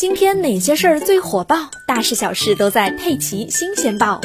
今天哪些事儿最火爆？大事小事都在《佩奇新鲜报》。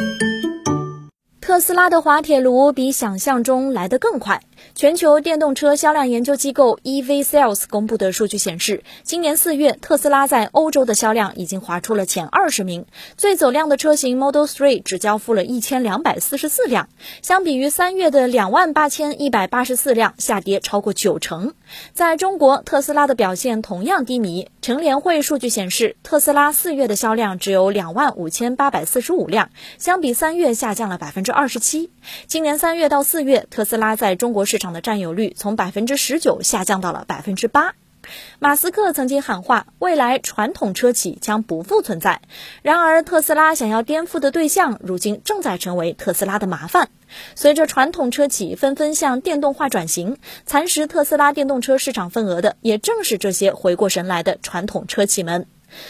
特斯拉的滑铁卢比想象中来得更快。全球电动车销量研究机构 EV Sales 公布的数据显示，今年四月，特斯拉在欧洲的销量已经滑出了前二十名。最走量的车型 Model 3只交付了一千两百四十四辆，相比于三月的两万八千一百八十四辆，下跌超过九成。在中国，特斯拉的表现同样低迷。乘联会数据显示，特斯拉四月的销量只有两万五千八百四十五辆，相比三月下降了百分之二十七。今年三月到四月，特斯拉在中国市市场的占有率从百分之十九下降到了百分之八。马斯克曾经喊话，未来传统车企将不复存在。然而，特斯拉想要颠覆的对象，如今正在成为特斯拉的麻烦。随着传统车企纷纷向电动化转型，蚕食特斯拉电动车市场份额的，也正是这些回过神来的传统车企们。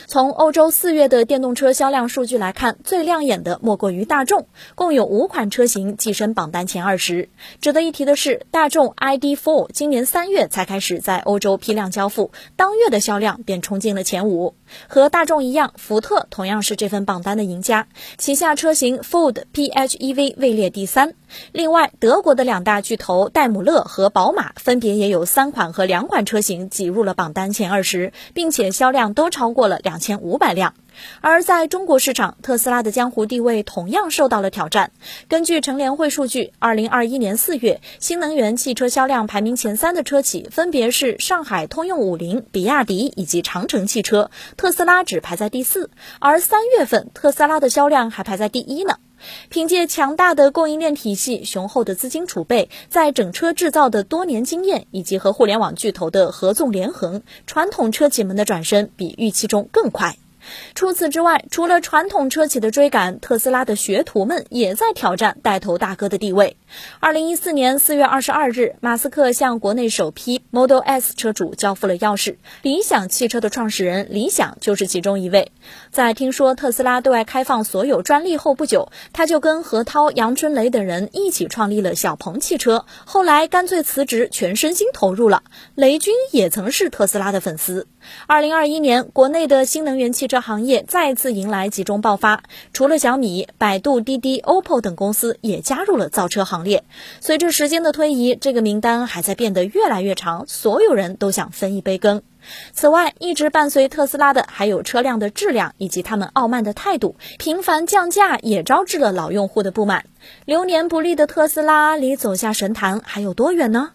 从欧洲四月的电动车销量数据来看，最亮眼的莫过于大众，共有五款车型跻身榜单前二十。值得一提的是，大众 ID.4 今年三月才开始在欧洲批量交付，当月的销量便冲进了前五。和大众一样，福特同样是这份榜单的赢家，旗下车型 Ford PHEV 位列第三。另外，德国的两大巨头戴姆勒和宝马分别也有三款和两款车型挤入了榜单前二十，并且销量都超过了两千五百辆。而在中国市场，特斯拉的江湖地位同样受到了挑战。根据乘联会数据，二零二一年四月，新能源汽车销量排名前三的车企分别是上海通用五菱、比亚迪以及长城汽车，特斯拉只排在第四。而三月份，特斯拉的销量还排在第一呢。凭借强大的供应链体系、雄厚的资金储备，在整车制造的多年经验以及和互联网巨头的合纵连横，传统车企们的转身比预期中更快。除此之外，除了传统车企的追赶，特斯拉的学徒们也在挑战带头大哥的地位。二零一四年四月二十二日，马斯克向国内首批 Model S 车主交付了钥匙，理想汽车的创始人李想就是其中一位。在听说特斯拉对外开放所有专利后不久，他就跟何涛、杨春雷等人一起创立了小鹏汽车，后来干脆辞职，全身心投入了。雷军也曾是特斯拉的粉丝。二零二一年，国内的新能源汽车行业再次迎来集中爆发，除了小米、百度、滴滴、OPPO 等公司也加入了造车行列。随着时间的推移，这个名单还在变得越来越长，所有人都想分一杯羹。此外，一直伴随特斯拉的还有车辆的质量以及他们傲慢的态度，频繁降价也招致了老用户的不满。流年不利的特斯拉离走下神坛还有多远呢？